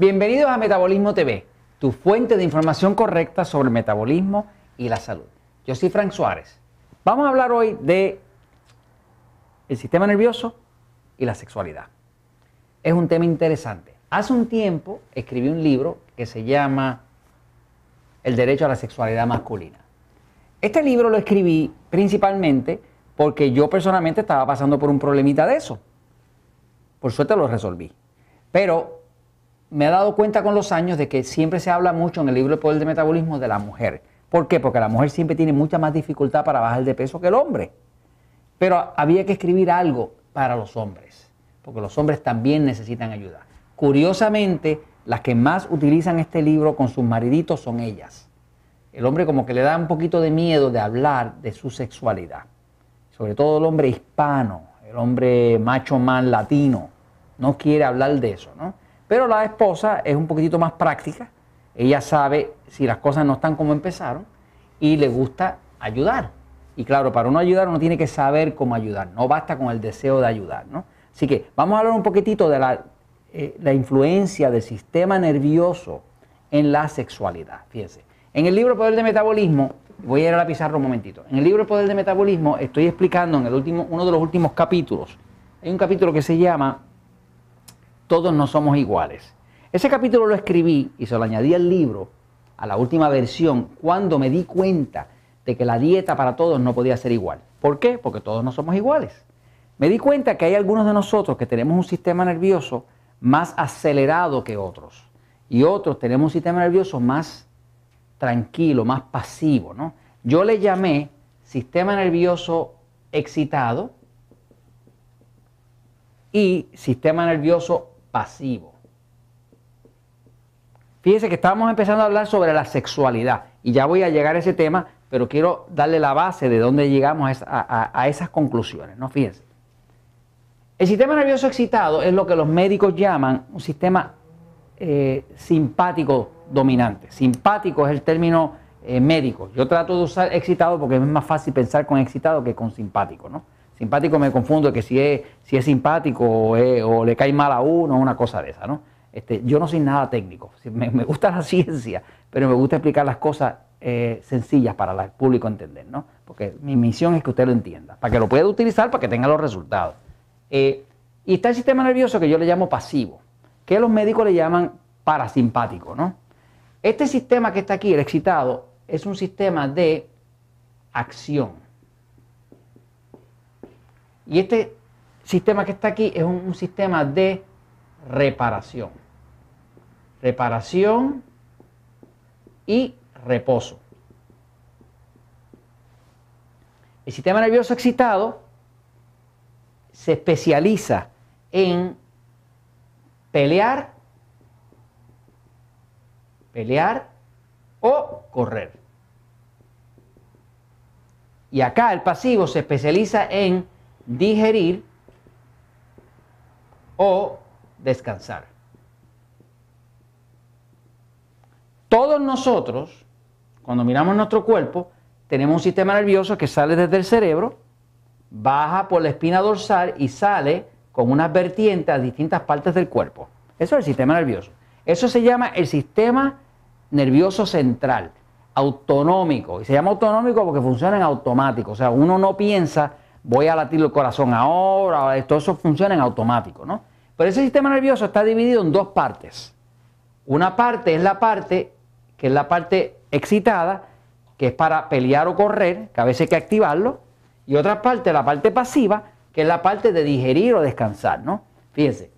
Bienvenidos a Metabolismo TV, tu fuente de información correcta sobre el metabolismo y la salud. Yo soy Frank Suárez. Vamos a hablar hoy de el sistema nervioso y la sexualidad. Es un tema interesante. Hace un tiempo escribí un libro que se llama El derecho a la sexualidad masculina. Este libro lo escribí principalmente porque yo personalmente estaba pasando por un problemita de eso. Por suerte lo resolví. Pero me he dado cuenta con los años de que siempre se habla mucho en el libro El Poder del Metabolismo de la mujer. ¿Por qué? Porque la mujer siempre tiene mucha más dificultad para bajar de peso que el hombre. Pero había que escribir algo para los hombres, porque los hombres también necesitan ayuda. Curiosamente, las que más utilizan este libro con sus mariditos son ellas. El hombre como que le da un poquito de miedo de hablar de su sexualidad. Sobre todo el hombre hispano, el hombre macho man latino, no quiere hablar de eso, ¿no? Pero la esposa es un poquitito más práctica, ella sabe si las cosas no están como empezaron y le gusta ayudar. Y claro, para uno ayudar uno tiene que saber cómo ayudar, no basta con el deseo de ayudar. ¿no? Así que vamos a hablar un poquitito de la, eh, influencia del sistema nervioso en la sexualidad. Fíjense, en el libro Poder de Metabolismo, voy a ir a la pizarra un momentito, en el libro Poder de Metabolismo estoy explicando en el último, uno de los últimos capítulos, hay un capítulo que se llama todos no somos iguales. Ese capítulo lo escribí y se lo añadí al libro, a la última versión, cuando me di cuenta de que la dieta para todos no podía ser igual. ¿Por qué? Porque todos no somos iguales. Me di cuenta que hay algunos de nosotros que tenemos un sistema nervioso más acelerado que otros y otros tenemos un sistema nervioso más tranquilo, más pasivo. ¿no? Yo le llamé sistema nervioso excitado y sistema nervioso pasivo. Fíjese que estamos empezando a hablar sobre la sexualidad y ya voy a llegar a ese tema, pero quiero darle la base de dónde llegamos a, esas conclusiones. ¿no? Fíjense. El sistema nervioso excitado es lo que los médicos llaman un sistema eh, simpático dominante. Simpático es el término eh, médico. Yo trato de usar excitado porque es más fácil pensar con excitado que con simpático. ¿no? Simpático me confundo que si es, si es simpático o, le cae mal a uno, una cosa de esa, ¿no? Este, yo no soy nada técnico, me, gusta la ciencia, pero me gusta explicar las cosas eh, sencillas para el público entender, ¿no? Porque mi misión es que usted lo entienda, para que lo pueda utilizar, para que tenga los resultados. Eh, y está el sistema nervioso que yo le llamo pasivo, que los médicos le llaman parasimpático, ¿no? Este sistema que está aquí, el excitado, es un sistema de acción. Y este sistema que está aquí es un, sistema de reparación. Reparación y reposo. El sistema nervioso excitado se especializa en pelear, pelear o correr. Y acá el pasivo se especializa en digerir o descansar. Todos nosotros, cuando miramos nuestro cuerpo, tenemos un sistema nervioso que sale desde el cerebro, baja por la espina dorsal y sale con unas vertientes a distintas partes del cuerpo. Eso es el sistema nervioso. Eso se llama el sistema nervioso central, autonómico. Y se llama autonómico porque funciona en automático. O sea, uno no piensa voy a latir el corazón ahora, todo eso funciona en automático, ¿no? Pero ese sistema nervioso está dividido en dos partes. Una parte es la parte que es la parte excitada, que es para pelear o correr, que a veces hay que activarlo, y otra parte, la parte pasiva, que es la parte de digerir o descansar, ¿no? Fíjense,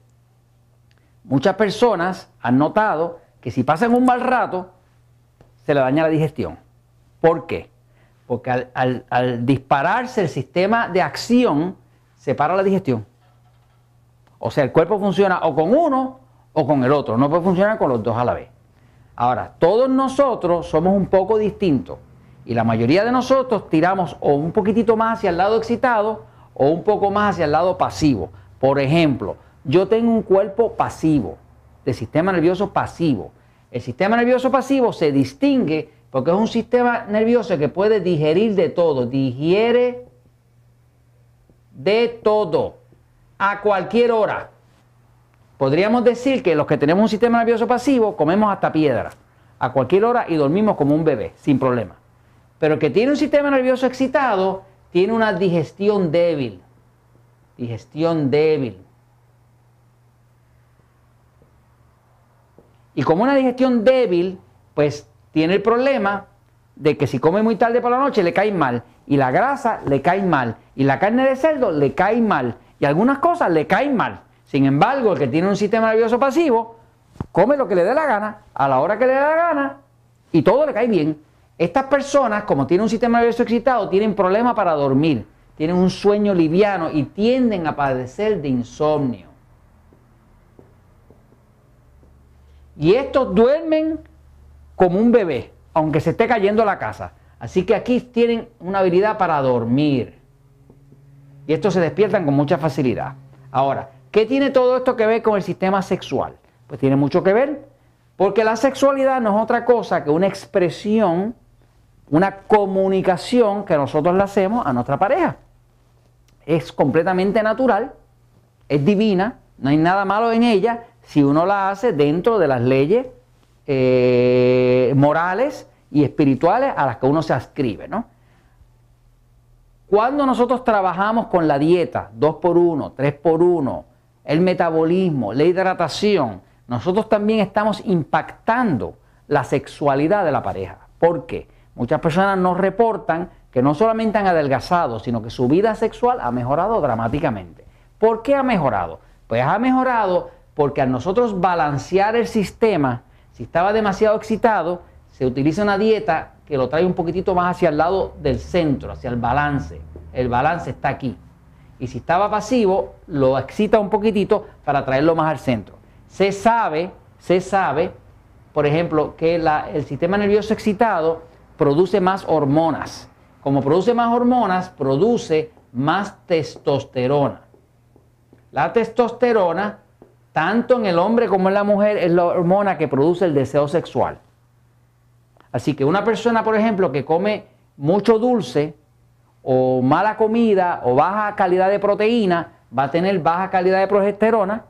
muchas personas han notado que si pasan un mal rato, se le daña la digestión. ¿Por qué? Porque al, dispararse el sistema de acción, se para la digestión. O sea, el cuerpo funciona o con uno o con el otro. No puede funcionar con los dos a la vez. Ahora, todos nosotros somos un poco distintos. Y la mayoría de nosotros tiramos o un poquitito más hacia el lado excitado o un poco más hacia el lado pasivo. Por ejemplo, yo tengo un cuerpo pasivo, de sistema nervioso pasivo. El sistema nervioso pasivo se distingue porque es un sistema nervioso que puede digerir de todo, digiere de todo, a cualquier hora. Podríamos decir que los que tenemos un sistema nervioso pasivo comemos hasta piedra a cualquier hora y dormimos como un bebé, sin problema. Pero el que tiene un sistema nervioso excitado tiene una digestión débil. Digestión débil. Y como una digestión débil, pues tiene el problema de que si come muy tarde por la noche le cae mal. Y la grasa le cae mal. Y la carne de cerdo le cae mal. Y algunas cosas le caen mal. Sin embargo, el que tiene un sistema nervioso pasivo, come lo que le dé la gana, a la hora que le dé la gana, y todo le cae bien. Estas personas, como tienen un sistema nervioso excitado, tienen problemas para dormir, tienen un sueño liviano y tienden a padecer de insomnio. Y estos duermen como un bebé, aunque se esté cayendo la casa. Así que aquí tienen una habilidad para dormir. Y estos se despiertan con mucha facilidad. Ahora, ¿qué tiene todo esto que ver con el sistema sexual? Pues tiene mucho que ver, porque la sexualidad no es otra cosa que una expresión, una comunicación que nosotros le hacemos a nuestra pareja. Es completamente natural, es divina, no hay nada malo en ella, si uno la hace dentro de las leyes eh, morales y espirituales a las que uno se ascribe, ¿no? Cuando nosotros trabajamos con la dieta, 2 por 1 3 por 1 el metabolismo, la hidratación, nosotros también estamos impactando la sexualidad de la pareja. ¿Por qué? Muchas personas nos reportan que no solamente han adelgazado, sino que su vida sexual ha mejorado dramáticamente. ¿Por qué ha mejorado? Pues ha mejorado porque al nosotros balancear el sistema, si estaba demasiado excitado, se utiliza una dieta que lo trae un poquitito más hacia el lado del centro, hacia el balance. El balance está aquí. Y si estaba pasivo, lo excita un poquitito para traerlo más al centro. Se sabe, se sabe, por ejemplo, que el sistema nervioso excitado produce más hormonas. Como produce más hormonas, produce más testosterona. La testosterona tanto en el hombre como en la mujer, es la hormona que produce el deseo sexual. Así que una persona, por ejemplo, que come mucho dulce o mala comida o baja calidad de proteína, va a tener baja calidad de progesterona,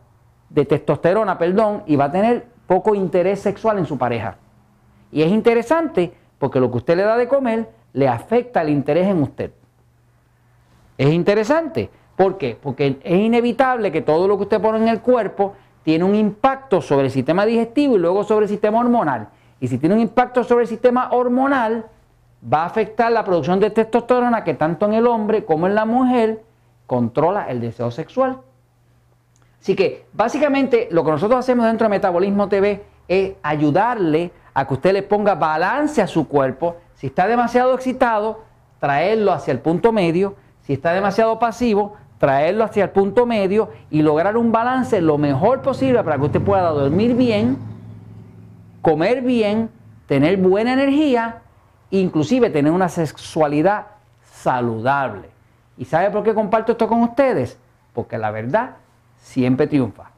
de testosterona, perdón, y va a tener poco interés sexual en su pareja. Y es interesante porque lo que usted le da de comer le afecta el interés en usted. Es interesante. ¿Por qué? Porque es inevitable que todo lo que usted pone en el cuerpo tiene un impacto sobre el sistema digestivo y luego sobre el sistema hormonal. Y si tiene un impacto sobre el sistema hormonal, va a afectar la producción de testosterona que tanto en el hombre como en la mujer controla el deseo sexual. Así que básicamente lo que nosotros hacemos dentro de Metabolismo TV es ayudarle a que usted le ponga balance a su cuerpo. Si está demasiado excitado, traerlo hacia el punto medio. Si está demasiado pasivo, traerlo hacia el punto medio y lograr un balance lo mejor posible para que usted pueda dormir bien, comer bien, tener buena energía, inclusive tener una sexualidad saludable. ¿Y sabe por qué comparto esto con ustedes? Porque la verdad siempre triunfa.